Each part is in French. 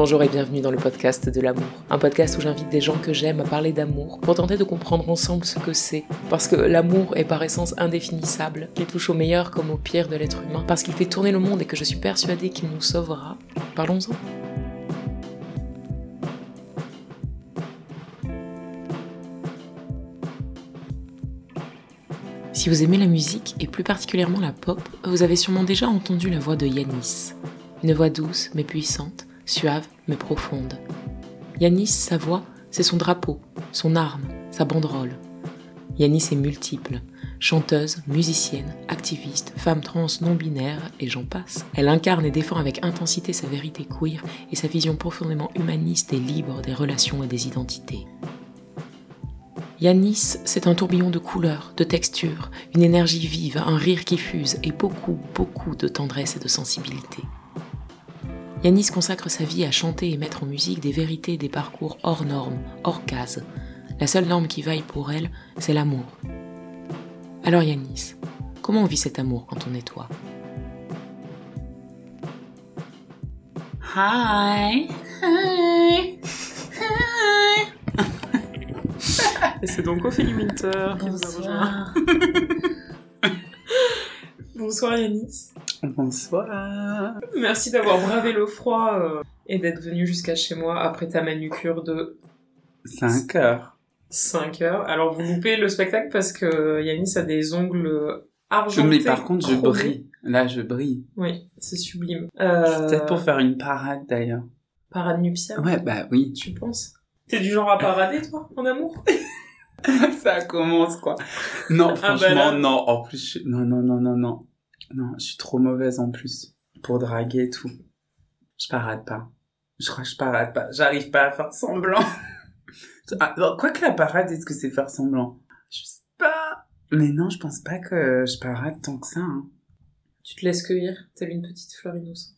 Bonjour et bienvenue dans le podcast de l'amour. Un podcast où j'invite des gens que j'aime à parler d'amour pour tenter de comprendre ensemble ce que c'est. Parce que l'amour est par essence indéfinissable, qu'il touche au meilleur comme au pire de l'être humain, parce qu'il fait tourner le monde et que je suis persuadée qu'il nous sauvera. Parlons-en. Si vous aimez la musique, et plus particulièrement la pop, vous avez sûrement déjà entendu la voix de Yanis. Une voix douce mais puissante, suave mais profonde. Yanis, sa voix, c'est son drapeau, son arme, sa banderole. Yanis est multiple. Chanteuse, musicienne, activiste, femme trans non binaire, et j'en passe. Elle incarne et défend avec intensité sa vérité queer et sa vision profondément humaniste et libre des relations et des identités. Yanis, c'est un tourbillon de couleurs, de textures, une énergie vive, un rire qui fuse et beaucoup, beaucoup de tendresse et de sensibilité. Yanis consacre sa vie à chanter et mettre en musique des vérités et des parcours hors normes, hors cases. La seule norme qui vaille pour elle, c'est l'amour. Alors Yanis, comment on vit cet amour quand on est toi? Hi. Et c'est donc Ophélie Winter qui nous a rejoint. Bonsoir. Bonsoir Yanis. Bonsoir. Merci d'avoir bravé le froid euh, et d'être venu jusqu'à chez moi après ta manucure de 5 heures. 5 heures. Alors vous loupez le spectacle parce que Yanis a des ongles argentés. Mais par contre, je chromés. brille. Là, je brille. Oui, c'est sublime. C'est Euh, Peut-être pour faire une parade d'ailleurs. Parade nuptiale, Ouais, bah oui. tu penses? T'es du genre à parader, toi, en amour? Ça commence quoi. Non, Ah, franchement, bah là. non. En plus, je... non, non, non, non, non. Non, je suis trop mauvaise en plus. Pour draguer et tout. Je parade pas. Je crois que je parade pas. J'arrive pas à faire semblant. Ah, quoi que la parade, est-ce que c'est faire semblant? Je sais pas. Mais non, je pense pas que je parade tant que ça. Hein. Tu te laisses cueillir, telle une petite fleur innocente.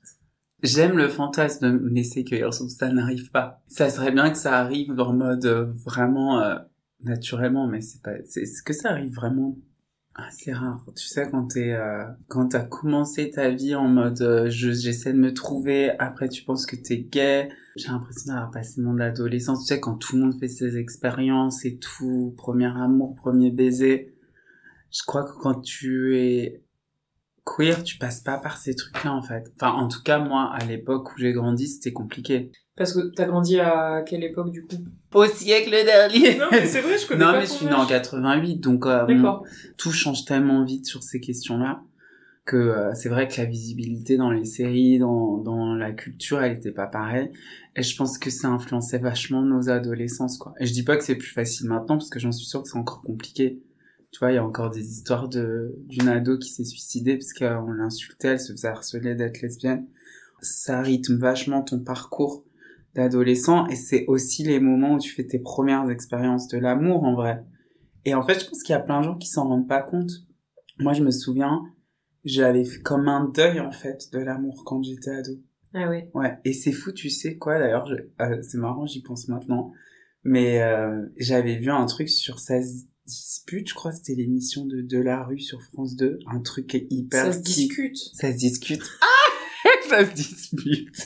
J'aime le fantasme de me laisser cueillir, sauf que ça n'arrive pas. Ça serait bien que ça arrive en mode euh, vraiment euh, naturellement, mais c'est pas. C'est est-ce que ça arrive vraiment C'est rare. Tu sais quand t'es euh, quand t'as commencé ta vie en mode euh, je j'essaie de me trouver, après tu penses que t'es gay. J'ai l'impression d'avoir passé mon adolescence. Tu sais quand tout le monde fait ses expériences et tout, premier amour, premier baiser. Je crois que quand tu es queer, tu passes pas par ces trucs-là en fait. Enfin, en tout cas, moi, à l'époque où j'ai grandi, c'était compliqué. Parce que t'as grandi à quelle époque, du coup? Au siècle dernier. Non, mais c'est vrai, je connais Non, pas mais je suis née en âge. 88, donc euh, bon, tout change tellement vite sur ces questions-là que euh, c'est vrai que la visibilité dans les séries, dans, dans la culture, elle était pas pareille. Et je pense que ça influençait vachement nos adolescences, quoi. Et je dis pas que c'est plus facile maintenant, parce que j'en suis sûre que c'est encore compliqué. Tu vois, il y a encore des histoires de d'une ado qui s'est suicidée parce qu'on l'insultait, elle se faisait harceler d'être lesbienne. Ça rythme vachement ton parcours d'adolescent et c'est aussi les moments où tu fais tes premières expériences de l'amour en vrai. Et en fait, je pense qu'il y a plein de gens qui s'en rendent pas compte. Moi, je me souviens, j'avais fait comme un deuil en fait de l'amour quand j'étais ado. Ah ouais. Ouais, et c'est fou, tu sais quoi d'ailleurs, je- euh, c'est marrant, j'y pense maintenant, mais euh, j'avais vu un truc sur ça se dispute, je crois c'était l'émission de De la rue sur France 2, un truc hyper... Ça se discute. Ça se discute. Ah Ça se dispute.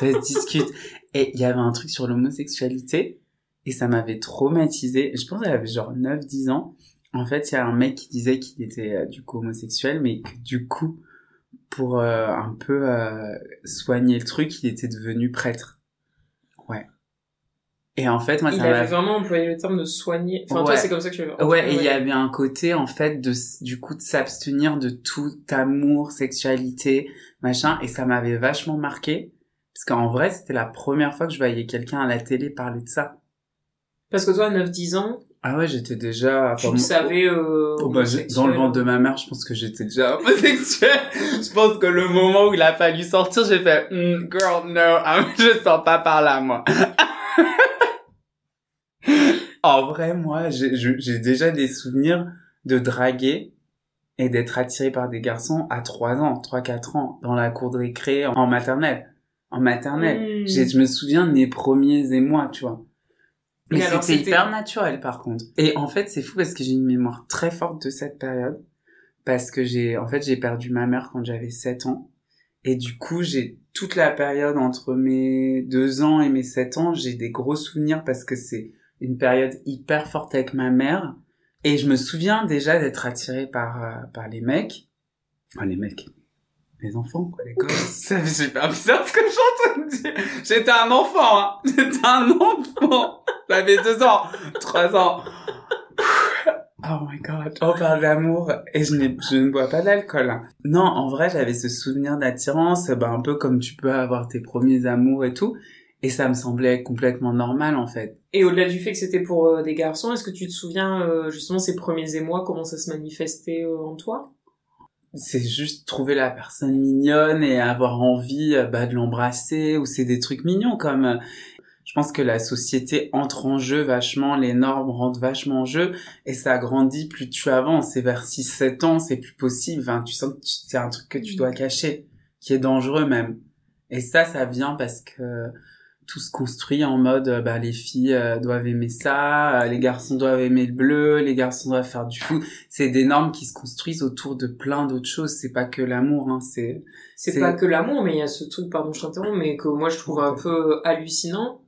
ça se discute. Et il y avait un truc sur l'homosexualité, et ça m'avait traumatisé, je pense qu'elle avait genre 9-10 ans, en fait, il y a un mec qui disait qu'il était euh, du coup homosexuel, mais que du coup, pour euh, un peu euh, soigner le truc, il était devenu prêtre. Ouais. Et en fait, moi, Il ça avait vraiment employé le terme de soigner. Enfin, toi, Ouais. c'est comme ça que tu l'avais Ouais, et il y avait un côté, en fait, de, du coup, de s'abstenir de tout amour, sexualité, machin, et ça m'avait vachement marqué. Parce qu'en vrai, c'était la première fois que je voyais quelqu'un à la télé parler de ça. Parce que toi, à 9-10 ans, Ah ouais, j'étais déjà... Tu le savais euh, oh, bah, Dans le ventre de ma mère, je pense que j'étais déjà homosexuel. je pense que le moment où il a fallu sortir, j'ai fait mm, Girl, no, ah, je sors pas par là, moi. en vrai, moi, j'ai déjà des souvenirs de draguer et d'être attiré par des garçons à 3 ans, 3-4 ans, dans la cour de récré, en maternelle. En maternelle. Hmm. Je me souviens de mes premiers émois, tu vois. Mais c'était hyper naturel par contre. Et en fait, c'est fou parce que j'ai une mémoire très forte de cette période. Parce que j'ai, en fait, j'ai perdu ma mère quand j'avais 7 ans. Et du coup, j'ai toute la période entre mes 2 ans et mes 7 ans, j'ai des gros souvenirs parce que c'est une période hyper forte avec ma mère. Et je me souviens déjà d'être attirée par, euh, par les mecs. Enfin, les mecs. Les enfants, quoi, les gosses. C'est super bizarre ce que je suis en train de dire. J'étais un enfant, hein. J'étais un enfant. J'avais deux ans, trois ans. Oh my god, on parle d'amour et je, je ne bois pas d'alcool. Hein. Non, en vrai, j'avais ce souvenir d'attirance, ben, un peu comme tu peux avoir tes premiers amours et tout. Et ça me semblait complètement normal, en fait. Et au-delà du fait que c'était pour euh, des garçons, est-ce que tu te souviens, euh, justement, ces premiers émois, comment ça se manifestait euh, en toi? C'est juste trouver la personne mignonne et avoir envie bah, de l'embrasser ou c'est des trucs mignons comme je pense que la société entre en jeu vachement, les normes rentrent vachement en jeu et ça grandit plus tu avances. Et vers 6-7 ans, c'est plus possible. Enfin, tu sens que c'est un truc que tu dois cacher, qui est dangereux même. Et ça, ça vient parce que tout se construit en mode euh, bah les filles euh, doivent aimer ça, euh, les garçons doivent aimer le bleu, les garçons doivent faire du foot. C'est des normes qui se construisent autour de plein d'autres choses. C'est pas que l'amour, hein. C'est c'est pas que l'amour, mais il y a ce truc, pardon, je t'interromps, mais que moi je trouve un peu hallucinant.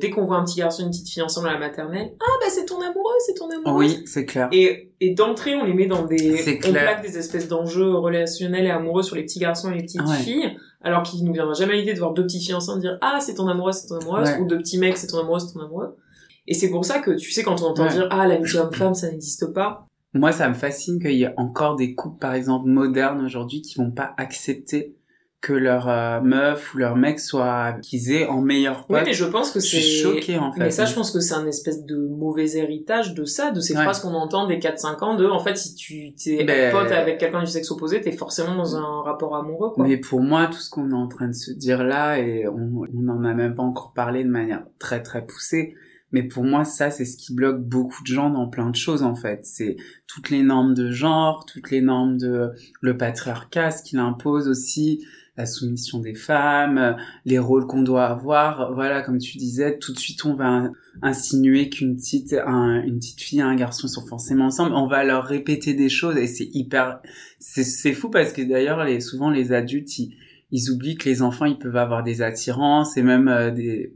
dès qu'on voit un petit garçon et une petite fille ensemble à la maternelle, ah bah c'est ton amoureux, c'est ton amoureux. Oui, c'est clair. Et et d'entrée on les met dans des, on plaque des espèces d'enjeux relationnels et amoureux sur les petits garçons et les petites filles alors qu'il nous viendra jamais l'idée de voir deux petites filles ensemble dire ah c'est ton amoureuse c'est ton amoureuse ou deux petits mecs c'est ton amoureux c'est ton amoureux. Et c'est pour ça que tu sais quand on entend dire ah l'amitié homme-femme ça n'existe pas. Moi ça me fascine qu'il y ait encore des couples par exemple modernes aujourd'hui qui vont pas accepter que leur euh, meuf ou leur mec soit qu'ils aient en meilleur pote. Oui, mais je pense que c'est choqué en fait. Mais ça je pense que c'est un espèce de mauvais héritage de ça, de ces phrases qu'on entend des 4 5 ans de en fait si tu t'es ben... pote avec quelqu'un du sexe opposé, t'es forcément dans un rapport amoureux quoi. Mais pour moi tout ce qu'on est en train de se dire là et on n'en a même pas encore parlé de manière très très poussée, mais pour moi, ça, c'est ce qui bloque beaucoup de gens dans plein de choses, en fait. C'est toutes les normes de genre, toutes les normes de le patriarcat, ce qu'il impose aussi, la soumission des femmes, les rôles qu'on doit avoir. Voilà, comme tu disais, tout de suite on va insinuer qu'une petite, une petite fille et un garçon sont forcément ensemble. On va leur répéter des choses et c'est hyper, c'est fou parce que d'ailleurs, les, souvent les adultes, ils, ils oublient que les enfants, ils peuvent avoir des attirances et même euh, des,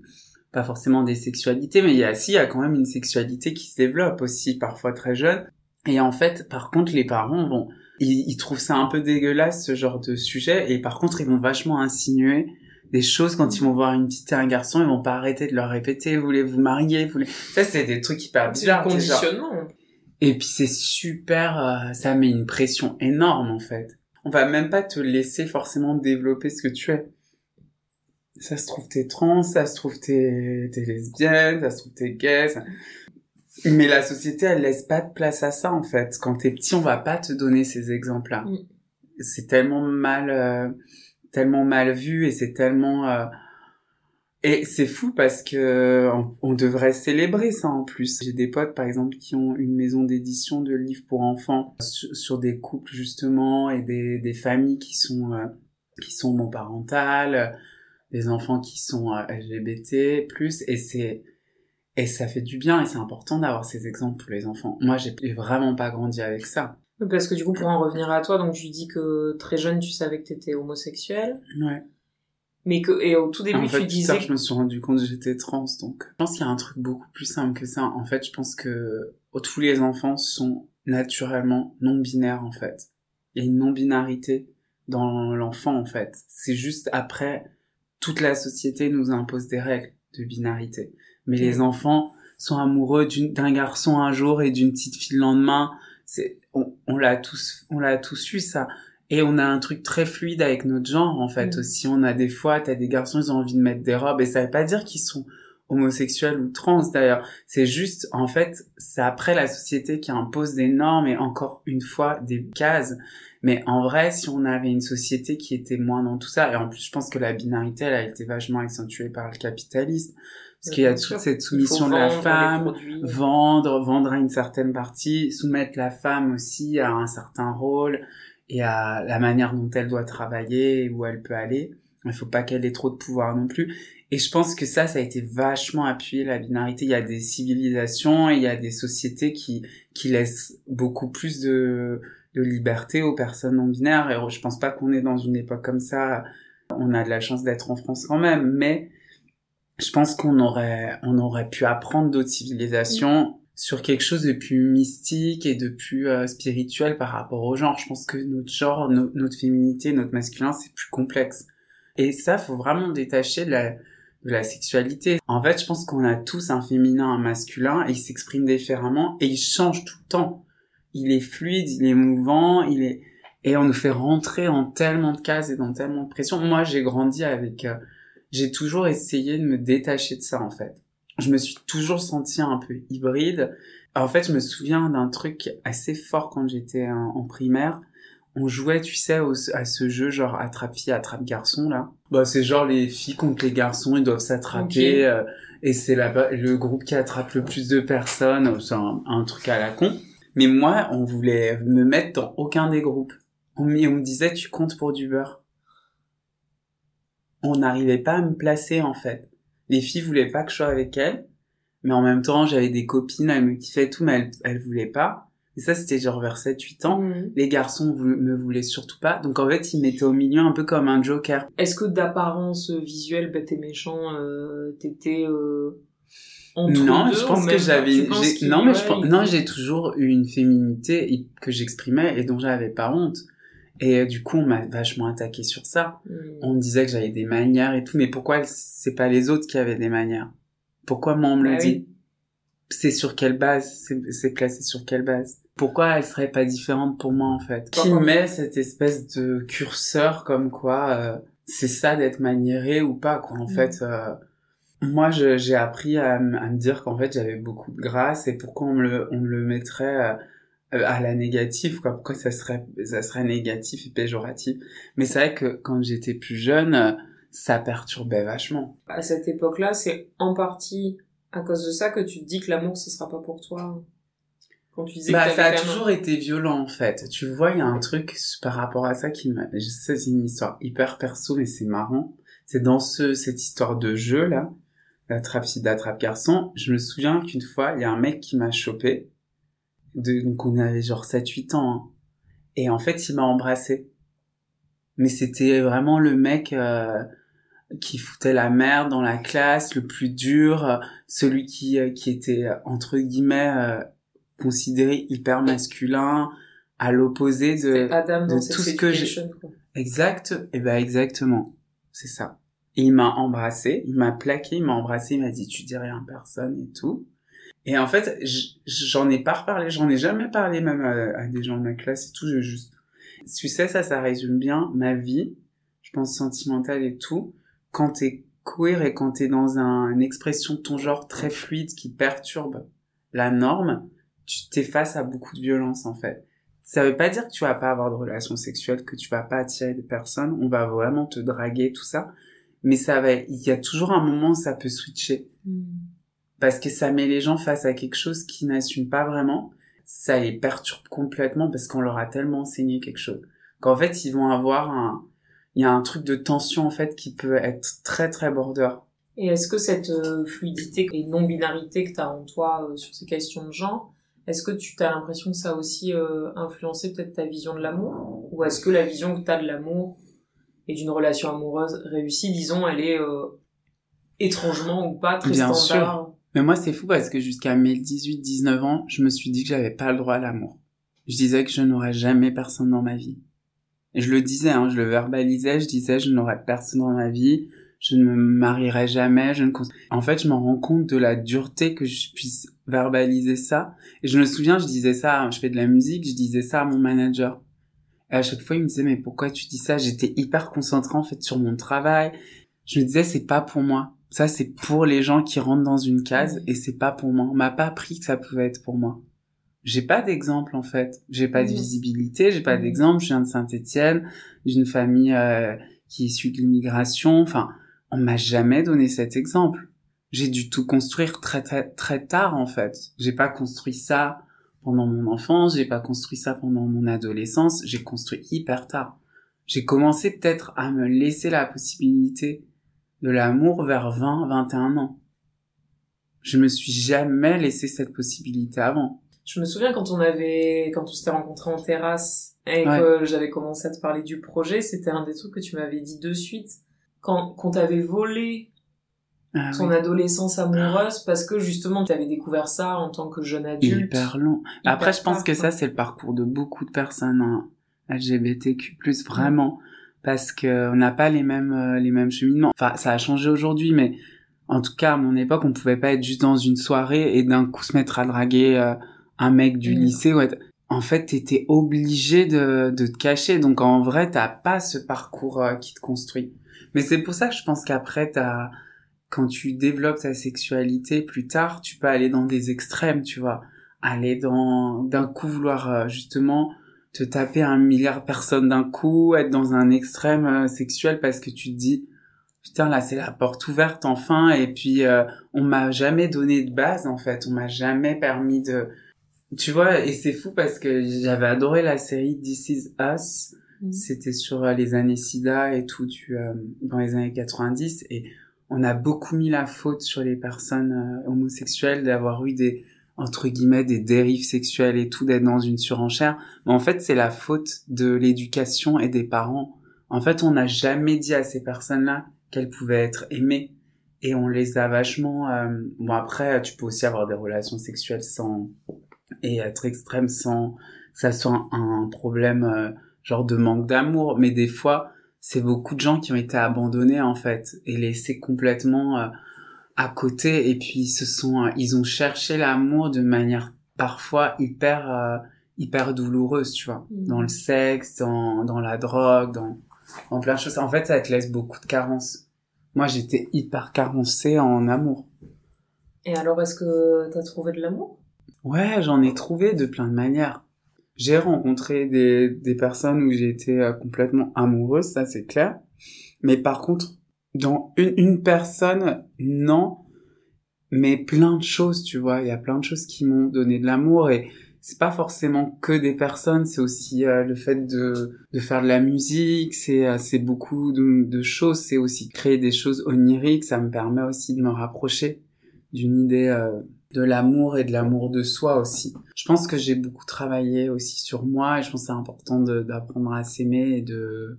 pas forcément des sexualités, mais il y a, si, il y a quand même une sexualité qui se développe aussi, parfois très jeune. Et en fait, par contre, les parents vont, ils, trouvent ça un peu dégueulasse ce genre de sujet et par contre ils vont vachement insinuer des choses quand ils vont voir une petite et un garçon ils vont pas arrêter de leur répéter voulez vous marier voulez ça c'est des trucs hyper bizarres conditionnement. Et puis c'est super euh, ça met une pression énorme en fait. On va même pas te laisser forcément développer ce que tu es. Ça se trouve t'es trans ça se trouve t'es t'es lesbienne ça se trouve t'es gay mais la société, elle laisse pas de place à ça, en fait. Quand t'es petit, on va pas te donner ces exemples-là. Mm. C'est tellement mal, euh, tellement mal vu et c'est tellement, euh, et c'est fou parce que on, devrait célébrer ça en plus. J'ai des potes par exemple qui ont une maison d'édition de livres pour enfants sur, des couples justement et des, des familles qui sont euh, qui sont monoparentales, des enfants qui sont LGBT plus et c'est et ça fait du bien et c'est important d'avoir ces exemples pour les enfants. Moi, j'ai vraiment pas grandi avec ça. Parce que du coup, pour en revenir à toi, donc tu dis que très jeune, tu savais que t'étais homosexuel. Ouais. Mais que, et au tout début, en fait, tu disais. je me suis rendu compte que j'étais trans, donc. Je pense qu'il y a un truc beaucoup plus simple que ça. En fait, je pense que tous les enfants sont naturellement non-binaires, en fait. Il y a une non-binarité dans l'enfant, en fait. C'est juste après, toute la société nous impose des règles de binarité mais les enfants sont amoureux d'un garçon un jour et d'une petite fille le lendemain. C'est, on, on l'a tous, on l'a tous eu ça. Et on a un truc très fluide avec notre genre, en fait, mm. aussi. On a des fois, t'as des garçons, ils ont envie de mettre des robes, et ça veut pas dire qu'ils sont homosexuel ou trans d'ailleurs. C'est juste, en fait, c'est après la société qui impose des normes et encore une fois des cases. Mais en vrai, si on avait une société qui était moins dans tout ça, et en plus je pense que la binarité, elle a été vachement accentuée par le capitalisme, parce qu'il y a toute cette soumission de la femme, vendre, vendre à une certaine partie, soumettre la femme aussi à un certain rôle et à la manière dont elle doit travailler, où elle peut aller. Il faut pas qu'elle ait trop de pouvoir non plus. Et je pense que ça, ça a été vachement appuyé, la binarité. Il y a des civilisations et il y a des sociétés qui, qui laissent beaucoup plus de, de liberté aux personnes non binaires. Et je pense pas qu'on est dans une époque comme ça. On a de la chance d'être en France quand même, mais je pense qu'on aurait, on aurait pu apprendre d'autres civilisations sur quelque chose de plus mystique et de plus euh, spirituel par rapport au genre. Je pense que notre genre, notre féminité, notre masculin, c'est plus complexe. Et ça, faut vraiment détacher de la, de la sexualité. En fait, je pense qu'on a tous un féminin, un masculin, et ils s'expriment différemment, et ils changent tout le temps. Il est fluide, il est mouvant, il est... Et on nous fait rentrer en tellement de cases et dans tellement de pression. Moi, j'ai grandi avec... Euh, j'ai toujours essayé de me détacher de ça, en fait. Je me suis toujours senti un peu hybride. En fait, je me souviens d'un truc assez fort quand j'étais en primaire on jouait, tu sais, à ce jeu genre attrape-fille, attrape-garçon, là. Bah, c'est genre les filles contre les garçons, ils doivent s'attraper, euh, et c'est le groupe qui attrape le plus de personnes, c'est un, truc à la con. Mais moi, on voulait me mettre dans aucun des groupes. On, on me disait, tu comptes pour du beurre. On n'arrivait pas à me placer, en fait. Les filles voulaient pas que je sois avec elles, mais en même temps, j'avais des copines, elles me kiffaient tout, mais elles, elles voulaient pas. Et ça, c'était genre vers 7-8 ans. Mhm. Les garçons me voulaient surtout pas. Donc en fait, ils mettaient au milieu un peu comme un joker. Est-ce que d'apparence visuelle, bête et méchant, euh, t'étais... Euh, non, je pense que j'avais non mais je non, j'ai toujours eu une féminité que j'exprimais et dont j'avais pas honte. Et euh, du coup, on m'a vachement attaqué sur ça. Hmm. On me disait que j'avais des manières et tout, mais pourquoi c'est pas les autres qui avaient des manières? Pourquoi moi on me le bah dit? C'est sur quelle base? C'est classé sur quelle base? Pourquoi elle serait pas différente pour moi en fait? Qui met cette espèce de curseur comme quoi euh, c'est ça d'être maniéré ou pas quoi en mm. fait euh, moi j'ai appris à, me dire qu'en fait j'avais beaucoup de grâce et pourquoi on me le, on le mettrait euh, à la négative quoi pourquoi ça serait ça serait négatif et péjoratif? Mais c'est vrai que quand j'étais plus jeune ça perturbait vachement à cette époque là c'est en partie à cause de ça que tu te dis que l'amour ce sera pas pour toi bah, ça a toujours été violent en fait. Tu vois, il y a un truc par rapport à ça qui sais, c'est une histoire hyper perso, mais c'est marrant. C'est dans ce cette histoire de jeu là, d'attrape fille d'attrape garçon. Je me souviens qu'une fois, il y a un mec qui m'a chopé. De... Donc on avait genre 7-8 ans. Hein. Et en fait, il m'a embrassé. Mais c'était vraiment le mec euh, qui foutait la merde dans la classe, le plus dur, euh, celui qui euh, qui était entre guillemets considéré hyper masculin, à l'opposé de, de tout ce que j'ai. Exact, et eh ben exactement, c'est ça. Et il m'a embrassé, il m'a plaqué, il m'a embrassé, il m'a dit tu dis rien à personne et tout. Et en fait, j'en ai pas reparlé, j'en ai jamais parlé même à, des gens de ma classe et tout, je juste. Tu sais, ça, ça résume bien ma vie, je pense sentimentale et tout. Quand t'es queer et quand t'es dans un, une expression de ton genre très fluide qui perturbe la norme, tu t'es face à beaucoup de violence en fait. Ça veut pas dire que tu vas pas avoir de relations sexuelles, que tu vas pas attirer des personnes, on va vraiment te draguer, tout ça. Mais ça va, il y a toujours un moment où ça peut switcher. Hmm. Parce que ça met les gens face à quelque chose qui n'assument pas vraiment. Ça les perturbe complètement parce qu'on leur a tellement enseigné quelque chose. Qu'en fait, ils vont avoir un, il y a un truc de tension en fait qui peut être très très border. Et est-ce que cette euh, fluidité et non-binarité que tu as en toi euh, sur ces questions de genre, est-ce que tu as l'impression que ça a aussi euh, influencé peut-être ta vision de l'amour? Ou est-ce que la vision que tu as de l'amour et d'une relation amoureuse réussie, disons, elle est euh, étrangement ou pas très Bien standard? sûr. Mais moi, c'est fou parce que jusqu'à mes 18-19 ans, je me suis dit que j'avais pas le droit à l'amour. Je disais que je n'aurais jamais personne dans ma vie. Je le disais, hein, je le verbalisais, je disais je n'aurais personne dans ma vie, je ne me marierai jamais, je ne... En fait, je m'en rends compte de la dureté que je puisse verbaliser ça. Et je me souviens, je disais ça, je fais de la musique, je disais ça à mon manager. Et à chaque fois, il me disait, mais pourquoi tu dis ça? J'étais hyper concentrée, en fait, sur mon travail. Je me disais, c'est pas pour moi. Ça, c'est pour les gens qui rentrent dans une case et c'est pas pour moi. On m'a pas appris que ça pouvait être pour moi. J'ai pas d'exemple, en fait. J'ai pas de visibilité, j'ai pas d'exemple. Je viens de Saint-Étienne, d'une famille euh, qui est issue de l'immigration. Enfin, on m'a jamais donné cet exemple. J'ai dû tout construire très, très, très tard, en fait. J'ai pas construit ça pendant mon enfance, j'ai pas construit ça pendant mon adolescence, j'ai construit hyper tard. J'ai commencé peut-être à me laisser la possibilité de l'amour vers 20, 21 ans. Je me suis jamais laissé cette possibilité avant. Je me souviens quand on avait, quand on s'était rencontrés en terrasse et Ouais. que j'avais commencé à te parler du projet, c'était un des trucs que tu m'avais dit de suite. Quand, quand t'avais volé Ah ton oui. adolescence amoureuse parce que justement tu avais découvert ça en tant que jeune adulte. hyper long. Hyper Après, je pense tard, que ça, c'est le parcours de beaucoup de personnes hein, LGBTQ+, vraiment, parce que on n'a pas les mêmes euh, les mêmes cheminements. Enfin, ça a changé aujourd'hui, mais en tout cas, à mon époque, on pouvait pas être juste dans une soirée et d'un coup se mettre à draguer euh, un mec du lycée. Ou être... En fait, t'étais obligé de, de te cacher. Donc, en vrai, t'as pas ce parcours euh, qui te construit. Mais c'est pour ça que je pense qu'après, t'as quand tu développes ta sexualité plus tard, tu peux aller dans des extrêmes, tu vois. Aller dans, d'un coup vouloir justement te taper un milliard de personnes d'un coup, être dans un extrême euh, sexuel parce que tu te dis, putain, là, c'est la porte ouverte enfin, et puis euh, on m'a jamais donné de base, en fait. On m'a jamais permis de... Tu vois, et c'est fou parce que j'avais adoré la série This Is Us. Mm. C'était sur euh, les années SIDA et tout du, euh, dans les années 90 et on a beaucoup mis la faute sur les personnes homosexuelles d'avoir eu des entre guillemets des dérives sexuelles et tout d'être dans une surenchère. Mais en fait c'est la faute de l'éducation et des parents. En fait on n'a jamais dit à ces personnes-là qu'elles pouvaient être aimées. Et on les a vachement euh, bon après tu peux aussi avoir des relations sexuelles sans et être extrême sans que ça soit un problème euh, genre de manque d'amour. Mais des fois c'est beaucoup de gens qui ont été abandonnés en fait et laissés complètement euh, à côté et puis ils se sont euh, ils ont cherché l'amour de manière parfois hyper euh, hyper douloureuse tu vois Mhm. dans le sexe dans dans la drogue dans plein de choses en fait ça te laisse beaucoup de carences moi j'étais hyper carencée en amour Et alors est-ce que t'as trouvé de l'amour? Ouais, j'en ai trouvé de plein de manières. J'ai rencontré des, des personnes où j'ai été euh, complètement amoureuse, ça c'est clair. Mais par contre, dans une, une personne, non. Mais plein de choses, tu vois. Il y a plein de choses qui m'ont donné de l'amour et c'est pas forcément que des personnes, c'est aussi euh, le fait de, de faire de la musique, c'est euh, beaucoup de, de choses, c'est aussi créer des choses oniriques, ça me permet aussi de me rapprocher d'une idée euh, de l'amour et de l'amour de soi aussi. Je pense que j'ai beaucoup travaillé aussi sur moi et je pense que c'est important d'apprendre à s'aimer et de...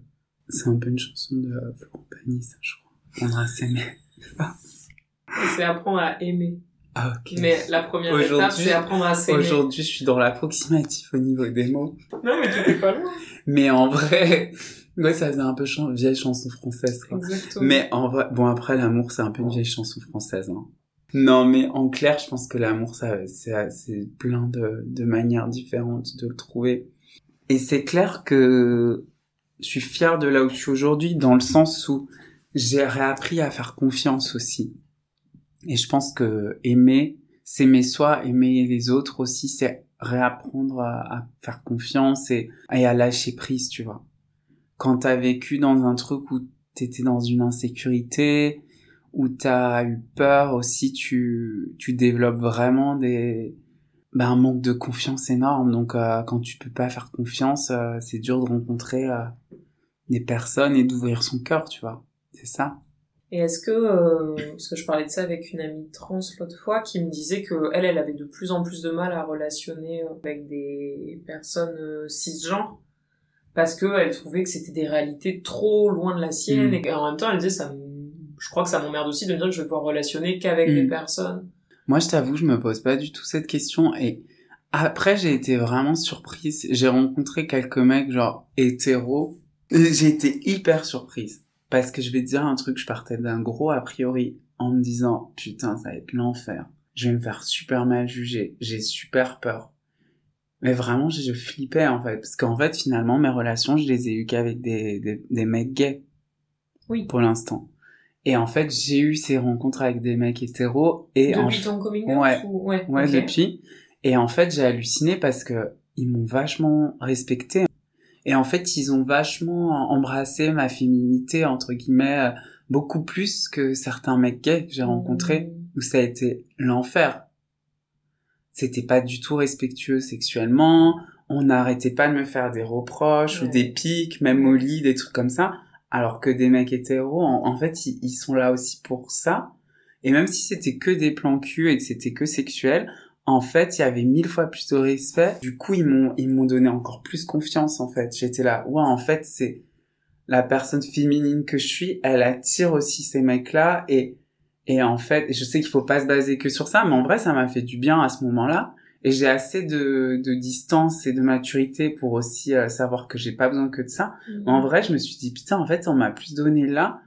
C'est un peu une chanson de Florent Pagny, ça, je. Apprendre à s'aimer. C'est apprendre à aimer. Ah, ok. Mais la première Aujourd'hui- étape, c'est apprendre à s'aimer. Aujourd'hui, je suis dans l'approximatif au niveau des mots. Non, mais tu t'es pas loin. Mais en vrai, ouais, ça faisait un peu vieille chanson française, quoi. Exactement. Mais en vrai, bon après l'amour c'est un peu une vieille chanson française. Hein. Non mais en clair je pense que l'amour ça c'est c'est plein de, de manières différentes de le trouver. Et c'est clair que je suis fière de là où je suis aujourd'hui dans le sens où j'ai réappris à faire confiance aussi. Et je pense que aimer, s'aimer soi, aimer les autres aussi, c'est réapprendre à, faire confiance et, et à lâcher prise, tu vois. Quand t'as vécu dans un truc où t'étais dans une insécurité, où t'as eu peur aussi, tu, tu développes vraiment des, ben, un manque de confiance énorme. Donc, euh, quand tu peux pas faire confiance, euh, c'est dur de rencontrer euh, des personnes et d'ouvrir son cœur, tu vois. C'est ça. Et est-ce que, euh, parce que je parlais de ça avec une amie trans l'autre fois, qui me disait que elle, elle avait de plus en plus de mal à relationner avec des personnes euh, cisgenres, parce que elle trouvait que c'était des réalités trop loin de la sienne, Mm. et en même temps, elle disait, ça, me- je crois que ça m'emmerde aussi de me dire que je vais pouvoir relationner qu'avec Mm. des personnes. Moi, je t'avoue, je me pose pas du tout cette question et après, j'ai été vraiment surprise. J'ai rencontré quelques mecs, genre, hétéros. J'ai été hyper surprise. Parce que je vais te dire un truc, je partais d'un gros a priori en me disant, putain, ça va être l'enfer. Je vais me faire super mal juger. J'ai super peur. Mais vraiment, je, je flippais, en fait. Parce qu'en fait, finalement, mes relations, je les ai eues qu'avec des, des, des mecs gays. Oui. Pour l'instant. Et en fait, j'ai eu ces rencontres avec des mecs hétéros et Depuis en... ton coming out Ouais. ou... Ouais, depuis. Et en fait, j'ai halluciné parce que ils m'ont vachement respecté. Et en fait, ils ont vachement embrassé ma féminité, entre guillemets, euh, beaucoup plus que certains mecs gays que j'ai rencontrés, où ça a été l'enfer. C'était pas du tout respectueux sexuellement, on n'arrêtait pas de me faire des reproches ou des pics, même au lit, des trucs comme ça. Alors que des mecs hétéros, en, en fait, ils, ils sont là aussi pour ça. Et même si c'était que des plans cul et que c'était que sexuel, en fait, il y avait mille fois plus de respect. Du coup, ils m'ont, ils m'ont donné encore plus confiance, en fait. J'étais là, ouais, en fait, c'est la personne féminine que je suis, elle attire aussi ces mecs-là et, et en fait, je sais qu'il faut pas se baser que sur ça, mais en vrai, ça m'a fait du bien à ce moment-là. Et j'ai assez de, de distance et de maturité pour aussi euh, savoir que j'ai pas besoin que de ça. Mhm. En vrai, je me suis dit, putain, en fait, on m'a plus donné là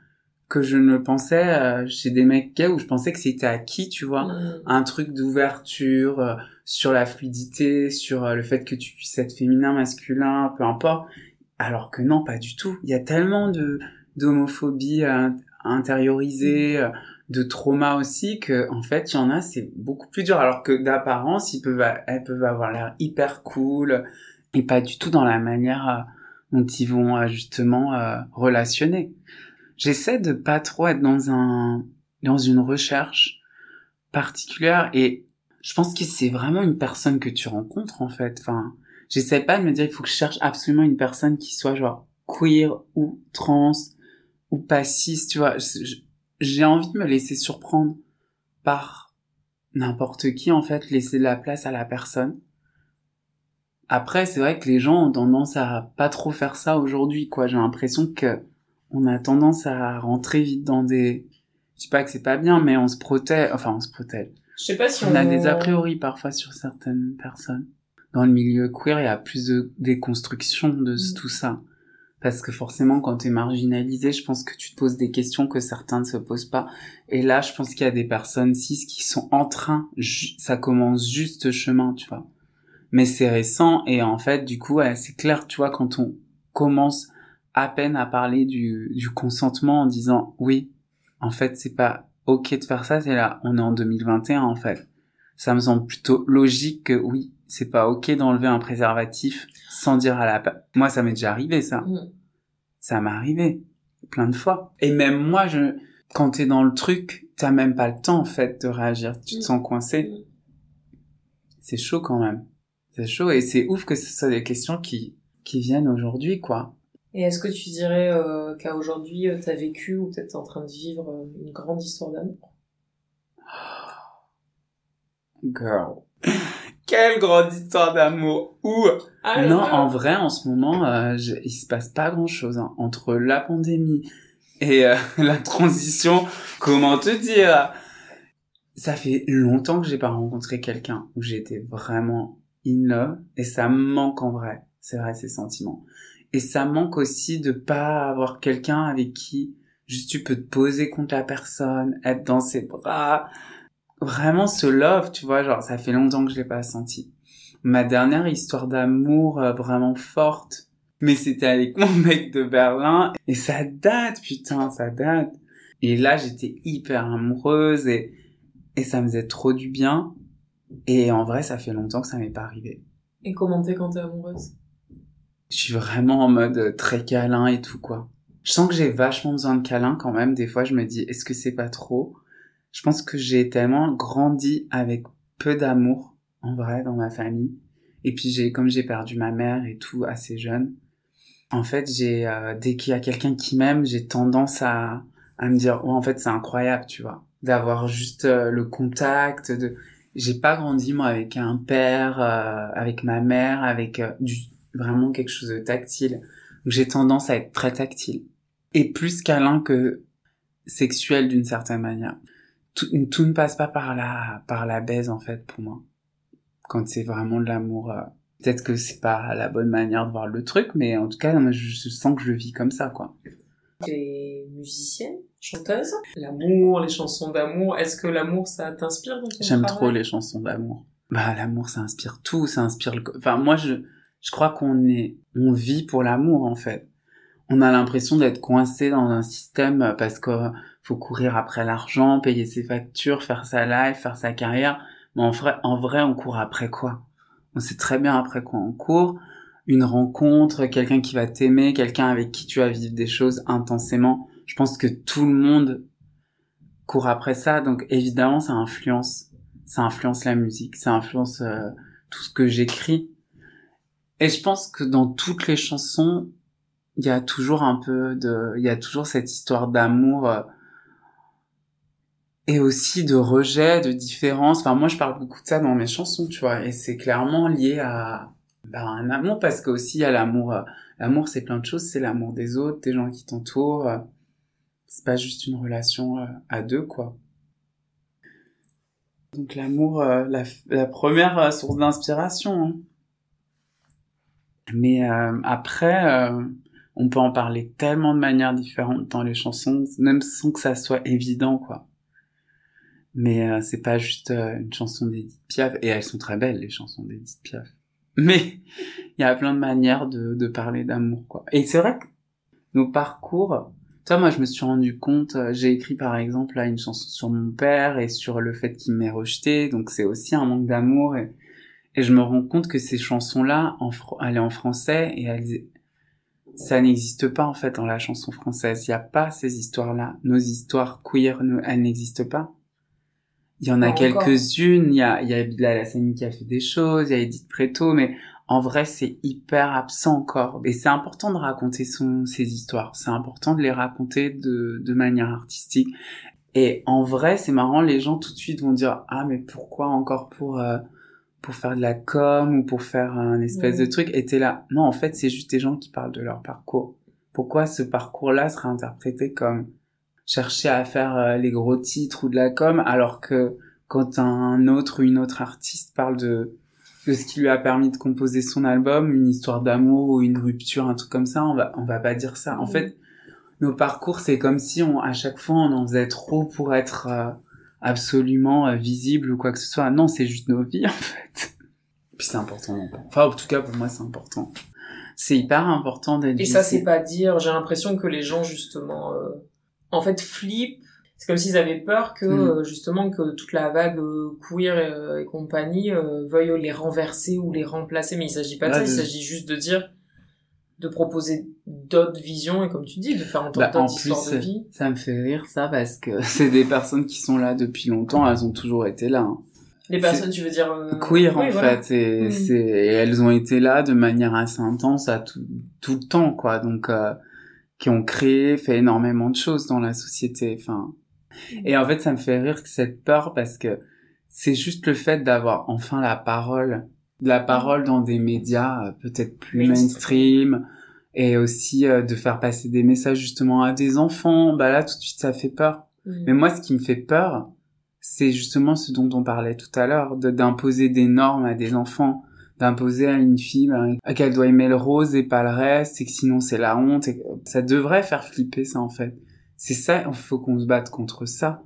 que je ne pensais euh, chez des mecs gays où je pensais que c'était acquis, tu vois Mhm. un truc d'ouverture euh, sur la fluidité, sur euh, le fait que tu puisses être féminin, masculin, peu importe. Alors que non, pas du tout. Il y a tellement de d'homophobie euh, intériorisée, euh, de trauma aussi que en fait, il y en a, c'est beaucoup plus dur. Alors que d'apparence, ils peuvent, elles peuvent avoir l'air hyper cool et pas du tout dans la manière euh, dont ils vont justement euh, relationner. J'essaie de pas trop être dans un dans une recherche particulière et je pense que c'est vraiment une personne que tu rencontres en fait. Enfin, j'essaie pas de me dire il faut que je cherche absolument une personne qui soit genre queer ou trans ou pas cis, tu vois. J'ai envie de me laisser surprendre par n'importe qui en fait, laisser de la place à la personne. Après, c'est vrai que les gens ont tendance à pas trop faire ça aujourd'hui, quoi. J'ai l'impression que on a tendance à rentrer vite dans des, je dis pas que c'est pas bien, mais on se protège, enfin on se protège. Je sais pas si on... On a des a priori parfois sur certaines personnes. Dans le milieu queer, il y a plus de déconstruction de Mm. tout ça. Parce que forcément, quand tu es marginalisé, je pense que tu te poses des questions que certains ne se posent pas. Et là, je pense qu'il y a des personnes cis qui sont en train, ça commence juste chemin, tu vois. Mais c'est récent et en fait, du coup, ouais, c'est clair, tu vois, quand on commence à peine à parler du, du consentement en disant oui, en fait, c'est pas ok de faire ça, c'est là, on est en 2021 en fait. Ça me semble plutôt logique que oui, c'est pas ok d'enlever un préservatif sans dire à la Moi, ça m'est déjà arrivé ça. Mhm. Ça m'est arrivé plein de fois. Et même moi, je, quand t'es dans le truc, t'as même pas le temps en fait de réagir. Tu te Mhm. sens coincé. Mhm. C'est chaud quand même. C'est chaud et c'est ouf que ce soit des questions qui qui viennent aujourd'hui quoi. Et est-ce que tu dirais euh, qu'à aujourd'hui, euh, t'as vécu ou peut-être en train de vivre euh, une grande histoire d'amour? Girl. Quelle grande histoire d'amour. Ou Ah, non, en vrai, en ce moment, euh, je- il se passe pas grand-chose hein. entre la pandémie et euh, la transition. Comment te dire? Ça fait longtemps que j'ai pas rencontré quelqu'un où j'étais vraiment in love et ça me manque en vrai. C'est vrai ces sentiments. Et ça manque aussi de pas avoir quelqu'un avec qui juste tu peux te poser contre la personne, être dans ses bras. Vraiment ce love, tu vois, genre ça fait longtemps que je l'ai pas senti ma dernière histoire d'amour euh, vraiment forte. Mais c'était avec mon mec de Berlin. Et ça date, putain, ça date. Et là, j'étais hyper amoureuse et, et ça me faisait trop du bien. Et en vrai, ça fait longtemps que ça m'est pas arrivé. Et comment t'es quand t'es amoureuse? Je suis vraiment en mode euh, très câlin et tout, quoi. Je sens que j'ai vachement besoin de câlin quand même. Des fois, je me dis, est-ce que c'est pas trop? Je pense que j'ai tellement grandi avec peu d'amour, en vrai, dans ma famille. Et puis j'ai, comme j'ai perdu ma mère et tout assez jeune, en fait, j'ai, euh, dès qu'il y a quelqu'un qui m'aime, j'ai tendance à, à me dire, ouais, en fait, c'est incroyable, tu vois, d'avoir juste euh, le contact. De, j'ai pas grandi moi avec un père, euh, avec ma mère, avec euh, du vraiment quelque chose de tactile. J'ai tendance à être très tactile et plus câlin que sexuel d'une certaine manière. Tout, tout ne passe pas par la par la baise en fait pour moi. Quand c'est vraiment de l'amour, euh, peut-être que c'est pas la bonne manière de voir le truc, mais en tout cas, moi, je, sens que je vis comme ça, quoi. T'es musicienne, chanteuse? L'amour, les chansons d'amour, est-ce que l'amour, ça t'inspire J'aime trop les chansons d'amour. Bah, l'amour, ça inspire tout, ça inspire le... Enfin, moi, je, je crois qu'on est, on vit pour l'amour, en fait. on a l'impression d'être coincé dans un système parce que faut courir après l'argent, payer ses factures, faire sa life, faire sa carrière. Mais en vrai, en vrai, on court après quoi? On sait très bien après quoi on court. Une rencontre, quelqu'un qui va t'aimer, quelqu'un avec qui tu vas vivre des choses intensément. Je pense que tout le monde court après ça, donc évidemment, ça influence, ça influence la musique, ça influence euh, tout ce que j'écris. Et je pense que dans toutes les chansons, il y a toujours un peu de, il y a toujours cette histoire d'amour. Euh, et aussi de rejet, de différence. Enfin, moi, je parle beaucoup de ça dans mes chansons, tu vois, et c'est clairement lié à ben, un amour, parce que aussi il y a l'amour. Euh, l'amour, c'est plein de choses. C'est l'amour des autres, des gens qui t'entourent. Euh, c'est pas juste une relation à deux, quoi. Donc l'amour, la, la, première source d'inspiration. Hein. Mais après, on peut en parler tellement de manières différentes dans les chansons, même sans que ça soit évident, quoi. Mais euh, c'est pas juste euh, une chanson d'Edith Piaf, et elles sont très belles, les chansons d'Edith Piaf. Mais il y a plein de manières de, de parler d'amour, quoi. Et c'est vrai que nos parcours, toi, moi, je me suis rendu compte, euh, j'ai écrit par exemple là une chanson sur mon père et sur le fait qu'il m'ait rejeté, donc c'est aussi un manque d'amour, et, et je me rends compte que ces chansons-là, en, elles en français, et elles, ça n'existe pas en fait dans la chanson française. Il n'y a pas ces histoires-là. Nos histoires queer, elles n'existent pas. Il y en a quelques-unes. Il y a, il y a Bilal Hassani qui a fait des choses. Il y a Edith Preto, mais en vrai, c'est hyper absent encore. Et c'est important de raconter son, ces histoires. C'est important de les raconter de, de manière artistique. Et en vrai, c'est marrant, les gens tout de suite vont dire, ah, mais pourquoi encore pour, euh, pour faire de la com ou pour faire un espèce de truc? Et t'es là. Non, en fait, c'est juste des gens qui parlent de leur parcours. Pourquoi ce parcours-là sera interprété comme chercher à faire euh, les gros titres ou de la com, alors que quand un autre ou une autre artiste parle de de ce qui lui a permis de composer son album, une histoire d'amour ou une rupture, un truc comme ça, on va on va pas dire ça. En fait, nos parcours, c'est comme si on à chaque fois on en faisait trop pour être euh, absolument euh, visible ou quoi que ce soit. Non, c'est juste nos vies en fait. Puis c'est important. Enfin, en tout cas pour moi, c'est important. C'est hyper important d'être. Et ça, c'est pas dire. J'ai l'impression que les gens justement en fait flip c'est comme s'ils avaient peur que mm. euh, justement que toute la vague euh, queer euh, et, compagnie veuille les renverser ou les remplacer mais il s'agit pas de ça il s'agit juste de dire de proposer d'autres visions et comme tu dis de faire entendre bah, d'autres histoires de vie ça me fait rire ça parce que c'est des personnes qui sont là depuis longtemps elles ont toujours été là hein. les personnes tu veux dire queer en fait et, mm. c'est et elles ont été là de manière assez intense à tout tout le temps quoi donc qui ont créé, fait énormément de choses dans la société. Enfin, et en fait, ça me fait rire que cette peur parce que c'est juste le fait d'avoir enfin la parole, la parole dans des médias euh, peut-être plus mainstream et aussi euh, de faire passer des messages justement à des enfants. Bah là, tout de suite, ça fait peur. Mais moi, ce qui me fait peur, c'est justement ce dont on parlait tout à l'heure, d'imposer des normes à des enfants d'imposer à une fille ben, qu'elle doit aimer le rose et pas le reste et que sinon c'est la honte et ça devrait faire flipper ça en fait c'est ça il faut qu'on se batte contre ça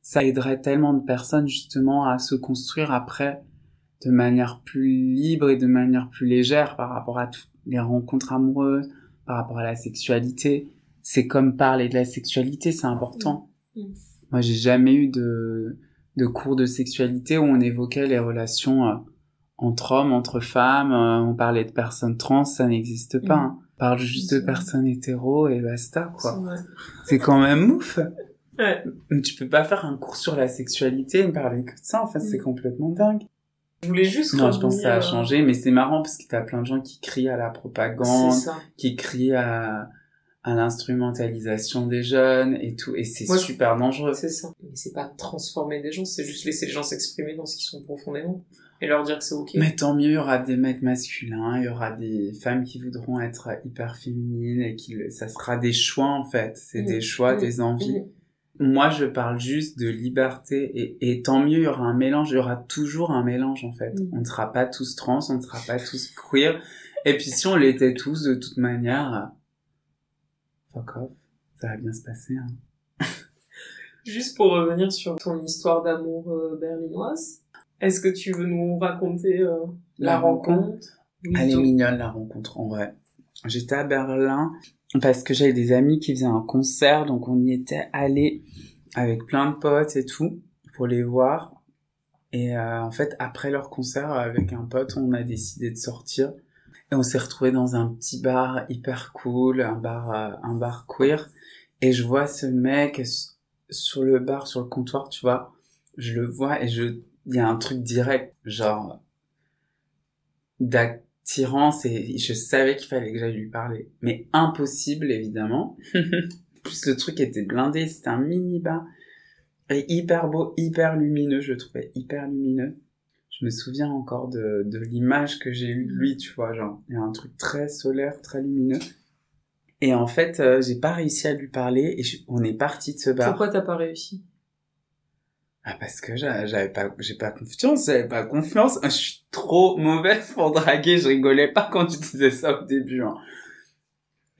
ça aiderait tellement de personnes justement à se construire après de manière plus libre et de manière plus légère par rapport à toutes les rencontres amoureuses par rapport à la sexualité c'est comme parler de la sexualité c'est important moi j'ai jamais eu de de cours de sexualité où on évoquait les relations euh, entre hommes, entre femmes, euh, on parlait de personnes trans, ça n'existe pas. Mm. Hein. On parle juste de personnes hétéros et basta, quoi. C'est quand même ouf. Ouais. Tu peux pas faire un cours sur la sexualité et parler que de ça, enfin, c'est mm. complètement dingue. Je voulais juste Non, je pense que ça a changé, mais c'est marrant parce que t'as plein de gens qui crient à la propagande, qui crient à, à l'instrumentalisation des jeunes et tout, et c'est super dangereux. C'est ça. Mais c'est pas transformer des gens, c'est juste laisser les gens s'exprimer dans ce qu'ils sont profondément et leur dire que c'est ok. Mais tant mieux, il y aura des mecs masculins, il y aura des femmes qui voudront être hyper féminines et qui, ça sera des choix en fait. C'est des mmh. choix, mmh. des envies. Mmh. Moi, je parle juste de liberté et, et, tant mieux, il y aura un mélange, il y aura toujours un mélange en fait. On ne sera pas tous trans, on ne sera pas tous queer. Et puis si on l'était tous de toute manière, fuck off, ça va bien se passer. Hein. Juste pour revenir sur ton histoire d'amour euh, berlinoise, est-ce que tu veux nous raconter euh, la, rencontre, Elle est mignonne la rencontre en vrai. J'étais à Berlin parce que j'avais des amis qui faisaient un concert, donc on y était allé avec plein de potes et tout pour les voir. Et euh, en fait, après leur concert, avec un pote, on a décidé de sortir et on s'est retrouvé dans un petit bar hyper cool, un bar, euh, un bar queer. Et je vois ce mec sur le bar, sur le comptoir, tu vois. Je le vois et je, il y a un truc direct, genre d'attirance et je savais qu'il fallait que j'aille lui parler. Mais impossible, évidemment. Plus le truc était blindé, c'était un mini bar. Et hyper beau, hyper lumineux, je le trouvais hyper lumineux je me souviens encore de, de l'image que j'ai eue de lui, tu vois, genre, il y a un truc très solaire, très lumineux. Et en fait, euh, j'ai pas réussi à lui parler et on est parti de ce bar. Pourquoi t'as pas réussi? Ah parce que j'avais pas, j'ai pas confiance, j'avais pas confiance. Je suis trop mauvaise pour draguer. Je rigolais pas quand tu disais ça au début. Hein.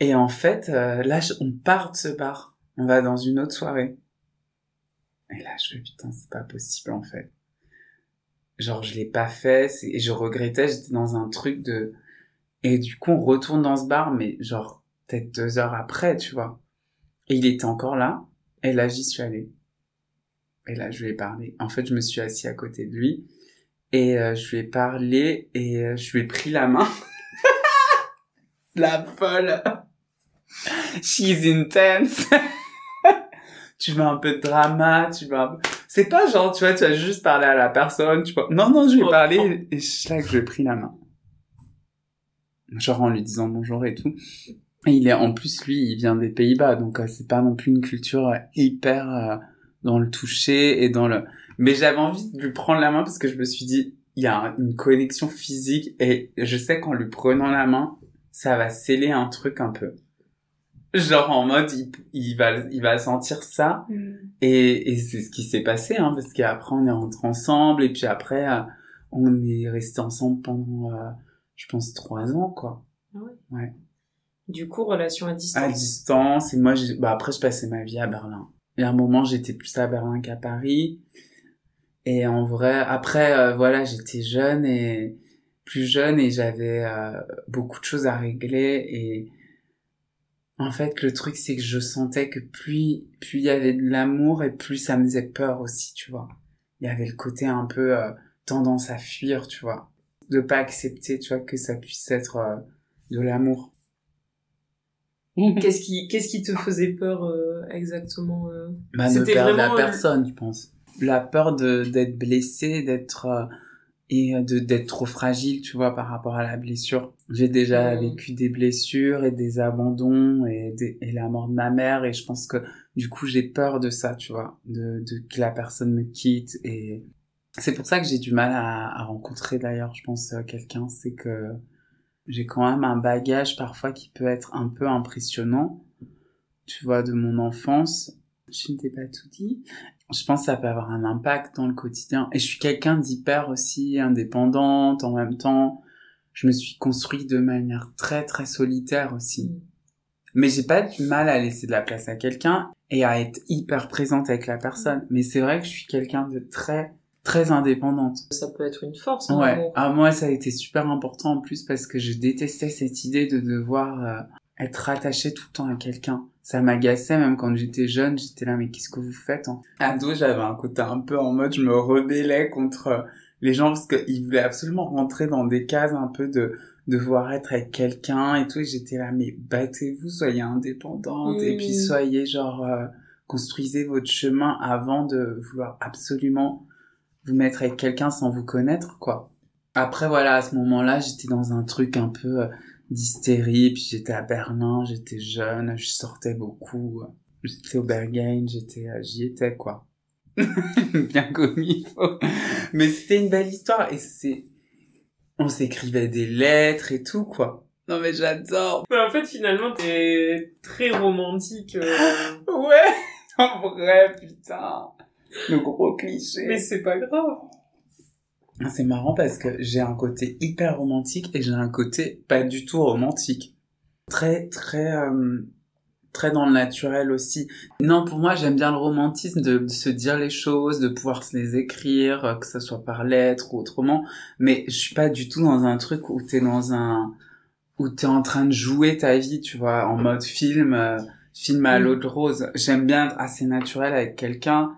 Et en fait, euh, là, on part de ce bar. On va dans une autre soirée. Et là, je putain, c'est pas possible en fait genre je l'ai pas fait et je regrettais j'étais dans un truc de et du coup on retourne dans ce bar mais genre peut-être deux heures après tu vois et il était encore là et là j'y suis allée et là je lui ai parlé en fait je me suis assis à côté de lui et euh, je lui ai parlé et euh, je lui ai pris la main la folle she's intense tu veux un peu de drama tu veux un peu c'est pas genre, tu vois, tu as juste parlé à la personne, tu vois. Non, non, je lui ai parlé et c'est là que je lui ai pris la main. Genre en lui disant bonjour et tout. Et il est, en plus, lui, il vient des Pays-Bas, donc euh, c'est pas non plus une culture hyper dans le toucher et dans le... Mais j'avais envie de lui prendre la main parce que je me suis dit, il y a une connexion physique et je sais qu'en lui prenant la main, ça va sceller un truc un peu. Genre en mode il, il, va il va sentir ça. Mm. et, et c'est ce qui s'est passé hein, parce qu'après on est rentrés ensemble et puis après euh, on est resté ensemble pendant euh, je pense trois ans quoi. Ah ouais. ouais. Du coup relation à distance. À distance et moi bah après je passais ma vie à Berlin et à un moment j'étais plus à Berlin qu'à Paris et en vrai après euh, voilà j'étais jeune et plus jeune et j'avais beaucoup de choses à régler et en fait, le truc, c'est que je sentais que plus, plus il y avait de l'amour et plus ça me faisait peur aussi, tu vois. Il y avait le côté un peu euh, tendance à fuir, tu vois. De pas accepter, tu vois, que ça puisse être euh, de l'amour. Qu'est-ce qui, qu'est-ce qui te faisait peur euh, exactement bah, de perdre la personne, je pense. La peur de d'être blessé, d'être et de d'être trop fragile, tu vois, par rapport à la blessure. J'ai déjà mmh. vécu des blessures et des abandons et, et la mort de ma mère et je pense que du coup j'ai peur de ça, tu vois, de, de que la personne me quitte et c'est pour ça que j'ai du mal à, à rencontrer d'ailleurs, je pense, euh, quelqu'un, c'est que j'ai quand même un bagage parfois qui peut être un peu impressionnant, tu vois, de mon enfance. Je ne t'ai pas tout dit je pense que ça peut avoir un impact dans le quotidien. Et je suis quelqu'un d'hyper aussi indépendante en même temps. Je me suis construit de manière très très solitaire aussi. Mm. Mais j'ai pas du mal à laisser de la place à quelqu'un et à être hyper présente avec la personne. Mais c'est vrai que je suis quelqu'un de très très indépendante. Ça peut être une force. Hein, ouais. À ah, moi, ça a été super important en plus parce que je détestais cette idée de devoir euh, être attaché tout le temps à quelqu'un ça m'agaçait même quand j'étais jeune j'étais là mais qu'est-ce que vous faites hein? Ado j'avais un côté un peu en mode je me rebellais contre les gens parce qu'ils voulaient absolument rentrer dans des cases un peu de devoir être avec quelqu'un et tout et j'étais là mais battez-vous soyez indépendante et puis soyez genre euh, construisez votre chemin avant de vouloir absolument vous mettre avec quelqu'un sans vous connaître quoi après voilà à ce moment-là j'étais dans un truc un peu euh, d'hystérie. Puis j'étais à Berlin, j'étais jeune, je sortais beaucoup. J'étais au Berghain, j'étais, euh, j'y étais quoi. Bien comme il faut. Mais c'était une belle histoire et c'est, on s'écrivait des lettres et tout quoi. Non mais j'adore. Mais en fait finalement t'es très romantique. Euh. ouais, en vrai putain. Le gros cliché. Mais c'est pas grave. C'est marrant parce que j'ai un côté hyper romantique et j'ai un côté pas du tout romantique. Très, très, euh, très dans le naturel aussi. Non, pour moi, j'aime bien le romantisme de, se dire les choses, de pouvoir se les écrire, euh, que ce soit par lettre ou autrement. Mais je suis pas du tout dans un truc où t'es dans un, où t'es en train de jouer ta vie, tu vois, en mode film, euh, film à Mm. l'eau de rose. J'aime bien être assez naturel avec quelqu'un,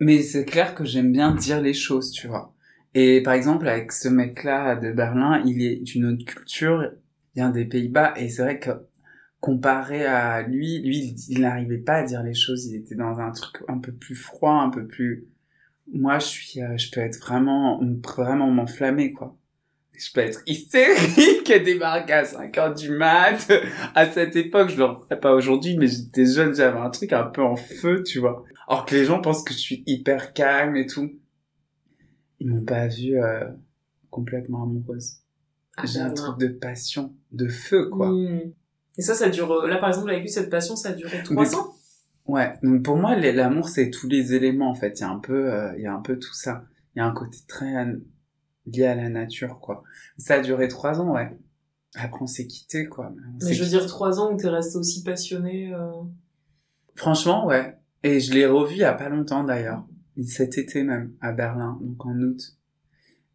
mais c'est clair que j'aime bien dire les choses, tu vois. Et par exemple, avec ce mec-là de Berlin, il est d'une autre culture, il vient des Pays-Bas, et c'est vrai que comparé à lui, lui, il- n'arrivait pas à dire les choses, il était dans un truc un peu plus froid, un peu plus... Moi, je suis, euh, je peux être vraiment, vraiment m'enflammer, quoi. Je peux être hystérique débarquer à 5 heures du mat. À cette époque, je le referais pas aujourd'hui, mais j'étais jeune, j'avais un truc un peu en feu, tu vois. Alors que les gens pensent que je suis hyper calme et tout. Ils m'ont pas vu euh, complètement amoureuse. Ah, J'ai un truc de passion, de feu, quoi. Mm. Et ça, ça dure. euh, Là, par exemple, avec lui, cette passion, ça a duré trois Mais- ans? Ouais, donc pour moi, l'amour, c'est tous les éléments, en fait. Il y a un peu, euh, il y a un peu tout ça. Il y a un côté très lié à la nature, quoi. Ça a duré trois ans, ouais. Après, on s'est quitté, quoi. On Mais je veux dire, trois ans où t'es resté aussi passionné. euh, Franchement, ouais. Et je l'ai revu il y a pas longtemps d'ailleurs. Cet été même, à Berlin, donc en août.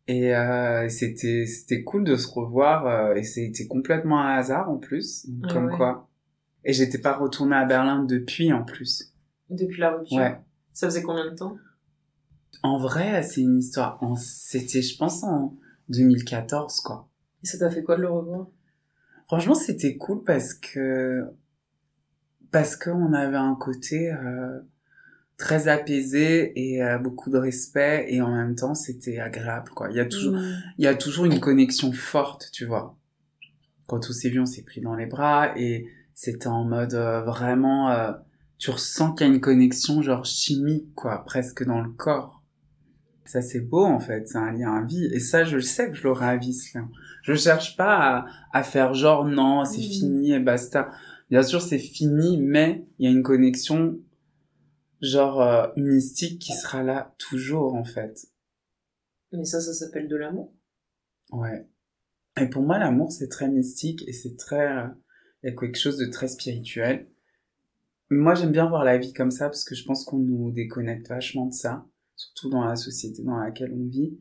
Et euh, c'était c'était cool de se revoir euh, et c'était complètement un hasard en plus, donc Ah comme ouais. quoi. Et j'étais pas retourné à Berlin depuis en plus. Depuis la rupture. Ouais. Ça faisait combien de temps? En vrai, c'est une histoire. en- C'était, je pense, en 2014 quoi. Et ça t'a fait quoi de le revoir? Franchement, c'était cool parce que parce qu'on avait un côté euh, très apaisé et euh, beaucoup de respect et en même temps c'était agréable quoi. Il y a toujours Mm. il y a toujours une connexion forte, tu vois. Quand on s'est vu, on s'est pris dans les bras et c'était en mode euh, vraiment euh, tu ressens qu'il y a une connexion genre chimique quoi, presque dans le corps. Ça c'est beau en fait, c'est un lien à vie et ça je le sais que je l'aurai à vie ce lien. Je cherche pas à, à faire genre non, c'est fini et basta. Bien sûr, c'est fini, mais il y a une connexion genre euh, mystique qui sera là toujours en fait. Mais ça, ça s'appelle de l'amour. Ouais. Et pour moi, l'amour, c'est très mystique et c'est très... euh, Il y a quelque chose de très spirituel. Moi, j'aime bien voir la vie comme ça parce que je pense qu'on nous déconnecte vachement de ça, surtout dans la société dans laquelle on vit,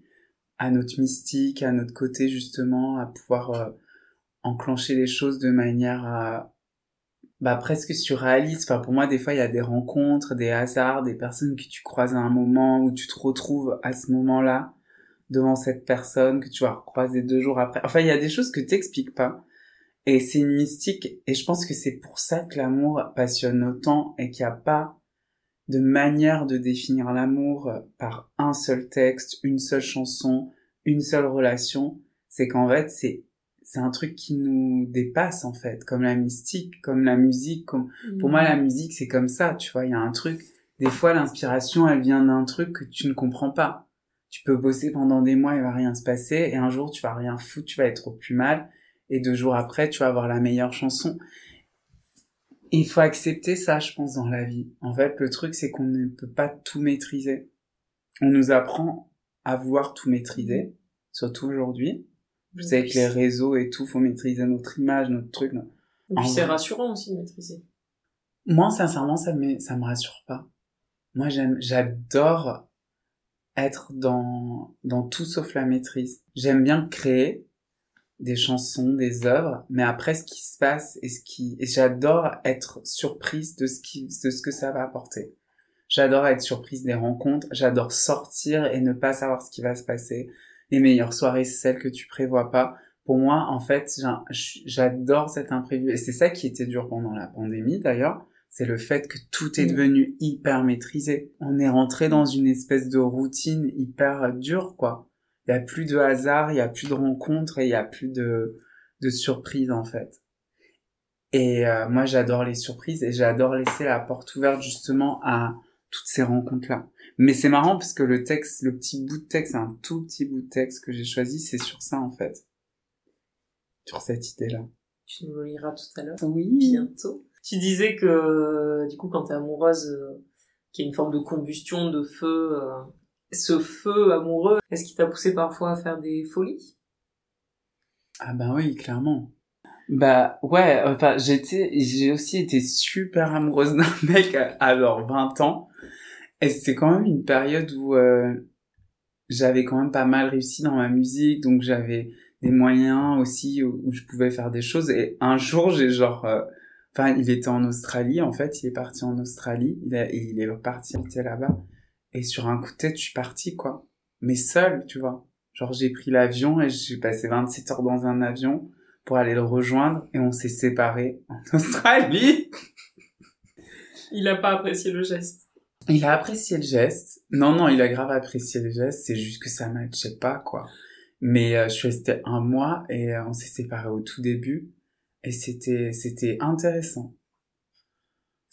à notre mystique, à notre côté justement, à pouvoir euh, enclencher les choses de manière à bah presque surréaliste. Enfin, pour moi, des fois, il y a des rencontres, des hasards, des personnes que tu croises à un moment où tu te retrouves à ce moment-là devant cette personne que tu vas recroiser deux jours après. Enfin, il y a des choses que t'expliques pas. Et c'est une mystique. Et je pense que c'est pour ça que l'amour passionne autant et qu'il n'y a pas de manière de définir l'amour par un seul texte, une seule chanson, une seule relation. C'est qu'en fait, c'est c'est un truc qui nous dépasse en fait, comme la mystique, comme la musique. Comme... Pour moi, la musique, c'est comme ça, tu vois. Il y a un truc. Des fois, l'inspiration, elle vient d'un truc que tu ne comprends pas. Tu peux bosser pendant des mois, il va rien se passer, et un jour, tu vas rien foutre, tu vas être au plus mal, et deux jours après, tu vas avoir la meilleure chanson. Il faut accepter ça, je pense, dans la vie. En fait, le truc, c'est qu'on ne peut pas tout maîtriser. On nous apprend à vouloir tout maîtriser, surtout aujourd'hui. Vous savez que les réseaux et tout, faut maîtriser notre image, notre truc. Et En puis c'est rassurant aussi de maîtriser. Moi, sincèrement, ça me, ça me rassure pas. Moi, j'aime, j'adore être dans, dans tout sauf la maîtrise. J'aime bien créer des chansons, des œuvres, mais après, ce qui se passe et ce qui, et j'adore être surprise de ce qui, de ce que ça va apporter. J'adore être surprise des rencontres, j'adore sortir et ne pas savoir ce qui va se passer. Les meilleures soirées, c'est celles que tu prévois pas. Pour moi, en fait, j'a- j'adore cet imprévu. Et c'est ça qui était dur pendant la pandémie, d'ailleurs. C'est le fait que tout est Mm. devenu hyper maîtrisé. On est rentré dans une espèce de routine hyper dure, quoi. Il y a plus de hasard, il y a plus de rencontres et il y a plus de, de surprises, en fait. Et euh, moi, j'adore les surprises et j'adore laisser la porte ouverte, justement, à toutes ces rencontres-là. Mais c'est marrant parce que le texte, le petit bout de texte, un tout petit bout de texte que j'ai choisi, c'est sur ça, en fait. Sur cette idée-là. Tu nous le liras tout à l'heure. Oui. Bientôt. Tu disais que, du coup, quand t'es amoureuse, euh, qu'il y a une forme de combustion, de feu, euh, ce feu amoureux, est-ce qu'il t'a poussé parfois à faire des folies? Ah ben oui, clairement. Bah ouais, enfin j'étais, j'ai aussi été super amoureuse d'un mec à, genre 20 ans. Et c'était quand même une période où euh, j'avais quand même pas mal réussi dans ma musique, donc j'avais des moyens aussi où, où je pouvais faire des choses. Et un jour, j'ai genre, euh, enfin, il était en Australie, en fait, il est parti en Australie, il, a, il est parti habiter là-bas. Et sur un coup de tête, je suis partie, quoi. Mais seule, tu vois. Genre, j'ai pris l'avion et j'ai passé 27 heures dans un avion pour aller le rejoindre et on s'est séparés en Australie. Il a pas apprécié le geste. Il a apprécié le geste. Non, non, il a grave apprécié le geste. C'est juste que ça matchait pas, quoi. Mais euh, je suis restée un mois et euh, on s'est séparés au tout début. Et c'était, c'était intéressant.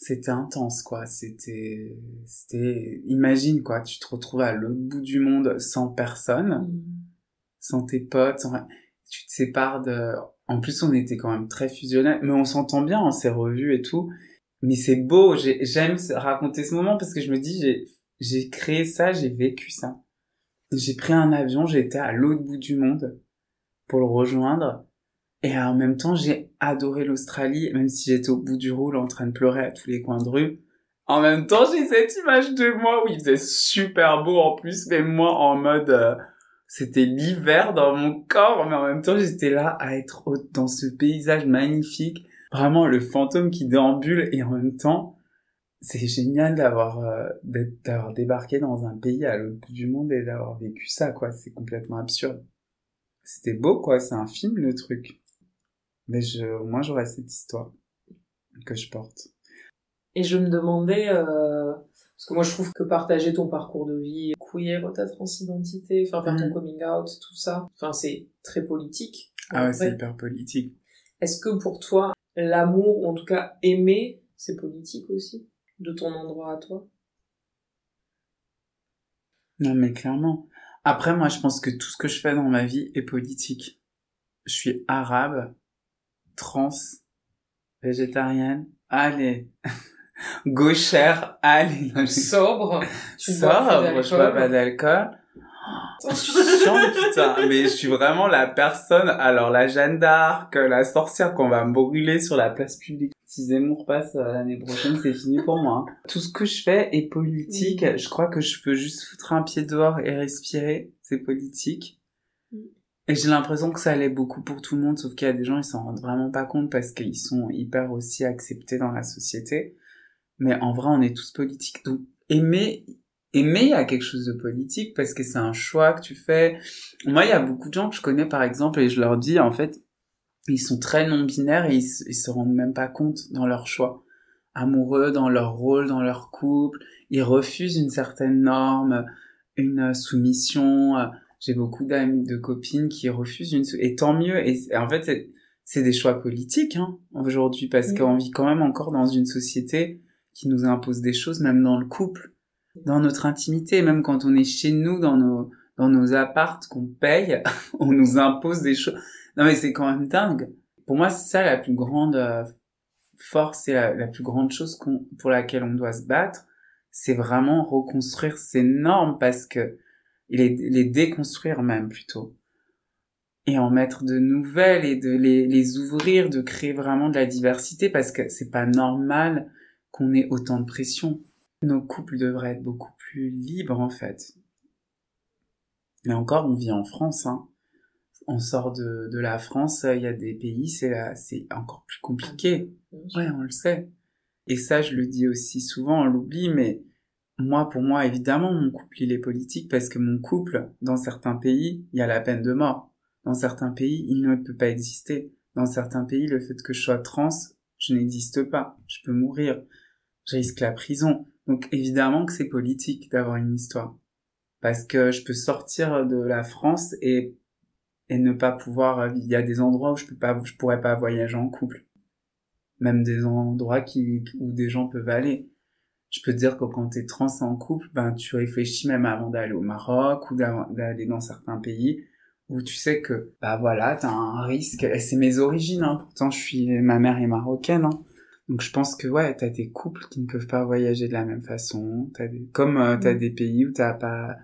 C'était intense, quoi. C'était, c'était, imagine, quoi. Tu te retrouves à l'autre bout du monde sans personne, sans tes potes, sans... tu te sépares de, en plus, on était quand même très fusionnels, mais on s'entend bien, on s'est revus et tout. Mais c'est beau, j'aime raconter ce moment parce que je me dis, j'ai, j'ai créé ça, j'ai vécu ça. J'ai pris un avion, été à l'autre bout du monde pour le rejoindre. Et en même temps, j'ai adoré l'Australie, même si j'étais au bout du roule en train de pleurer à tous les coins de rue. En même temps, j'ai cette image de moi où il faisait super beau en plus, mais moi en mode, euh, c'était l'hiver dans mon corps, mais en même temps, j'étais là à être dans ce paysage magnifique, vraiment le fantôme qui déambule, et en même temps, c'est génial d'avoir euh, d'avoir débarqué dans un pays à l'autre bout du monde et d'avoir vécu ça, quoi. C'est complètement absurde. C'était beau, quoi. C'est un film, le truc. Mais je, moi, j'aurais cette histoire que je porte. Et je me demandais, euh, parce que moi, je trouve que partager ton parcours de vie, queer, ta transidentité, enfin, faire ton mm. coming out, tout ça, enfin, c'est très politique. Ah ouais, c'est hyper politique. Est-ce que pour toi, l'amour, ou en tout cas aimer, c'est politique aussi De ton endroit à toi? Non, mais clairement. Après, moi, je pense que tout ce que je fais dans ma vie est politique. Je suis arabe, trans, végétarienne, allez, gauchère, allez, sobre, sobre, je bois pas d'alcool. putain, mais je suis vraiment la personne, alors la Jeanne d'Arc, la sorcière qu'on va me brûler sur la place publique. Si Zemmour passe euh, l'année prochaine, c'est fini pour moi. Hein. Tout ce que je fais est politique. Je crois que je peux juste foutre un pied dehors et respirer. C'est politique. Et j'ai l'impression que ça allait beaucoup pour tout le monde, sauf qu'il y a des gens, ils s'en rendent vraiment pas compte parce qu'ils sont hyper aussi acceptés dans la société. Mais en vrai, on est tous politiques. Donc, aimer, aimer, a quelque chose de politique parce que c'est un choix que tu fais. Moi, il y a beaucoup de gens que je connais, par exemple, et je leur dis, en fait, ils sont très non-binaires et ils, ils se rendent même pas compte dans leur choix. Amoureux, dans leur rôle, dans leur couple. Ils refusent une certaine norme, une soumission, j'ai beaucoup d'amis, de copines qui refusent une, et tant mieux. Et, en fait, c'est des choix politiques, hein, aujourd'hui, parce qu'on vit quand même encore dans une société qui nous impose des choses, même dans le couple, dans notre intimité, même quand on est chez nous, dans nos, dans nos appartes qu'on paye, on nous impose des choses. Non, mais c'est quand même dingue. Pour moi, c'est ça la plus grande euh, force et la, la plus grande chose pour laquelle on doit se battre. C'est vraiment reconstruire ces normes parce que et les, déconstruire même plutôt et en mettre de nouvelles et de les, les ouvrir, de créer vraiment de la diversité parce que c'est pas normal qu'on ait autant de pression. Nos couples devraient être beaucoup plus libres en fait. Mais encore, on vit en France, hein. On sort de, de la France, il y a des pays, c'est, c'est encore plus compliqué. Ouais, on le sait. Et ça, je le dis aussi souvent, on l'oublie, mais moi, pour moi, évidemment, mon couple, il est politique parce que mon couple, dans certains pays, il y a la peine de mort. Dans certains pays, il ne peut pas exister. Dans certains pays, le fait que je sois trans, je n'existe pas. Je peux mourir. Je risque la prison. Donc, évidemment que c'est politique d'avoir une histoire. Parce que je peux sortir de la France et, et ne pas pouvoir, il y a des endroits où je peux pas, je pourrais pas voyager en couple. Même des endroits qui, où des gens peuvent aller je peux te dire que quand t'es trans en couple, ben tu réfléchis même avant d'aller au Maroc ou d'aller dans certains pays où tu sais que bah voilà t'as un risque. Et c'est mes origines, hein. pourtant je suis ma mère est marocaine. Hein. Donc je pense que ouais t'as des couples qui ne peuvent pas voyager de la même façon. As des... comme euh, t'as mm. des pays où t'as pas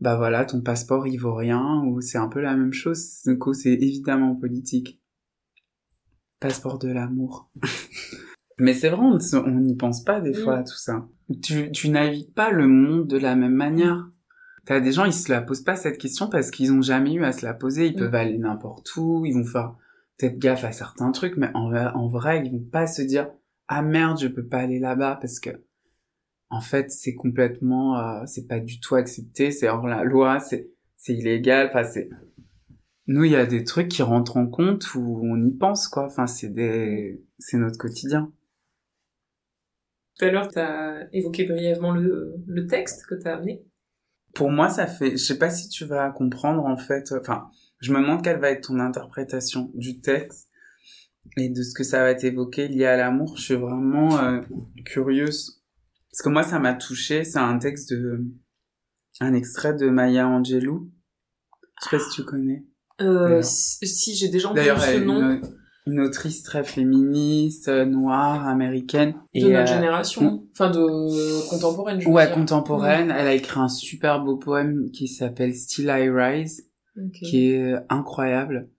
bah voilà ton passeport il vaut rien ou c'est un peu la même chose. Donc c'est évidemment politique. Passeport de l'amour. Mais c'est vrai, on n'y pense pas des fois à tout ça. Tu, tu navigues pas le monde de la même manière. T'as des gens, ils se la posent pas cette question parce qu'ils ont jamais eu à se la poser. Ils Mm. peuvent aller n'importe où, ils vont faire peut-être gaffe à certains trucs, mais en vrai, en vrai, ils vont pas se dire ah merde, je peux pas aller là-bas parce que en fait, c'est complètement, euh, c'est pas du tout accepté, c'est hors la loi, c'est c'est illégal. Enfin, c'est nous, il y a des trucs qui rentrent en compte où on y pense quoi. Enfin, c'est des, c'est notre quotidien. Tout à l'heure, tu as évoqué brièvement le, le texte que tu as amené. Pour moi, ça fait, je sais pas si tu vas comprendre en fait. Enfin, je me demande quelle va être ton interprétation du texte et de ce que ça va t'évoquer lié à l'amour. Je suis vraiment euh, curieuse parce que moi, ça m'a touché. C'est un texte de, un extrait de Maya Angelou. Je sais pas si tu connais. Euh, si, j'ai déjà entendu ce nom une, une autrice très féministe, euh, noire, américaine. de Et, notre euh, génération, enfin de contemporaine, je Ouais, dire. contemporaine. Elle a écrit un super beau poème qui s'appelle Still I Rise, Ok. qui est incroyable.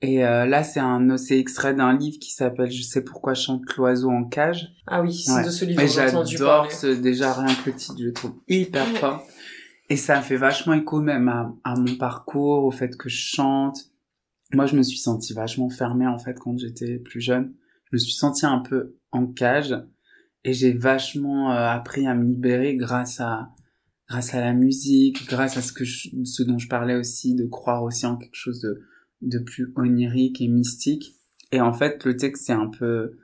Et euh, là, c'est un, c'est extrait d'un livre qui s'appelle Je sais pourquoi chante l'oiseau en cage. Ah oui, c'est Ouais. de ce livre Mais j'adore ce, déjà rien que le titre, je le trouve hyper fort. Et ça fait vachement écho même à, à mon parcours, au fait que je chante. Moi, je me suis sentie vachement fermée, en fait, quand j'étais plus jeune. Je me suis sentie un peu en cage. Et j'ai vachement euh, appris à me libérer grâce à, grâce à la musique, grâce à ce que je- ce dont je parlais aussi, de croire aussi en quelque chose de, de plus onirique et mystique. Et en fait, le texte, c'est un peu,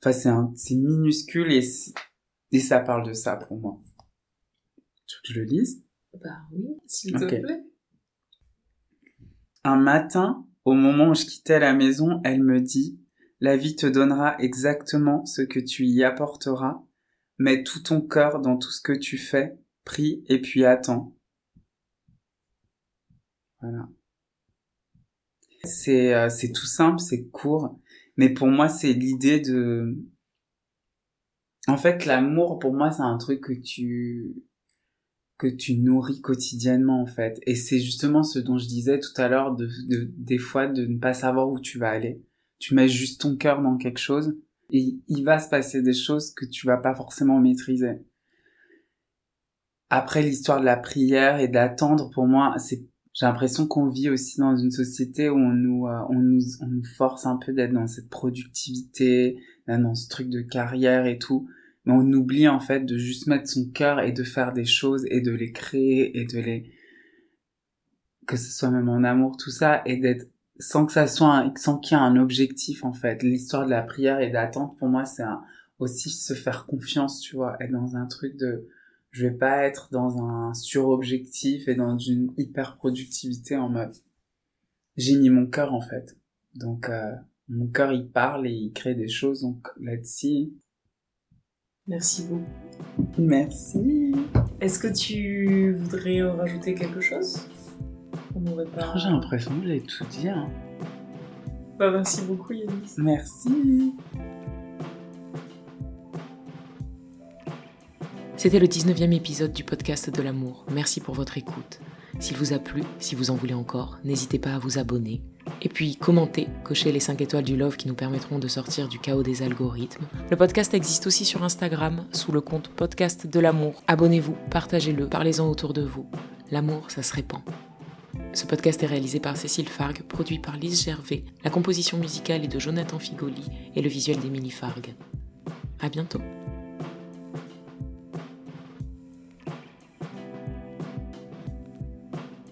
enfin, c'est un, c'est minuscule et, et ça parle de ça pour moi. Tu veux que je le lise? Bah oui, s'il te plaît. Un matin, au moment où je quittais la maison, elle me dit La vie te donnera exactement ce que tu y apporteras. Mets tout ton cœur dans tout ce que tu fais, prie et puis attends. Voilà. C'est euh, tout simple, c'est court, mais pour moi c'est l'idée de en fait l'amour pour moi c'est un truc que tu que tu nourris quotidiennement en fait. Et c'est justement ce dont je disais tout à l'heure de, de des fois de ne pas savoir où tu vas aller. Tu mets juste ton cœur dans quelque chose et il va se passer des choses que tu vas pas forcément maîtriser. Après l'histoire de la prière et d'attendre pour moi c'est j'ai l'impression qu'on vit aussi dans une société où on nous euh, on nous on nous force un peu d'être dans cette productivité dans ce truc de carrière et tout mais on oublie en fait de juste mettre son cœur et de faire des choses et de les créer et de les que ce soit même en amour tout ça et d'être sans que ça soit un... sans qu'il y ait un objectif en fait. L'histoire de la prière et d'attente pour moi c'est un... aussi se faire confiance tu vois être dans un truc de je vais pas être dans un surobjectif et dans une hyper productivité en mode j'ai mis mon cœur en fait. Donc euh, mon cœur il parle et il crée des choses donc là-dessus Merci beaucoup. merci Est-ce que tu voudrais rajouter quelque chose? Pas... j'ai l'impression que j'ai tout dit hein. Bah, merci beaucoup Yanis. merci C'était le 19e épisode du podcast de l'amour. Merci pour votre écoute. S'il vous a plu, si vous en voulez encore, n'hésitez pas à vous abonner. Et puis commentez, cochez les 5 étoiles du love qui nous permettront de sortir du chaos des algorithmes. Le podcast existe aussi sur Instagram sous le compte podcast de l'amour. Abonnez-vous, partagez-le, parlez-en autour de vous. L'amour, ça se répand. Ce podcast est réalisé par Cécile Fargue, produit par Lise Gervais. La composition musicale est de Jonathan Figoli et le visuel d'Émilie Fargue. À bientôt.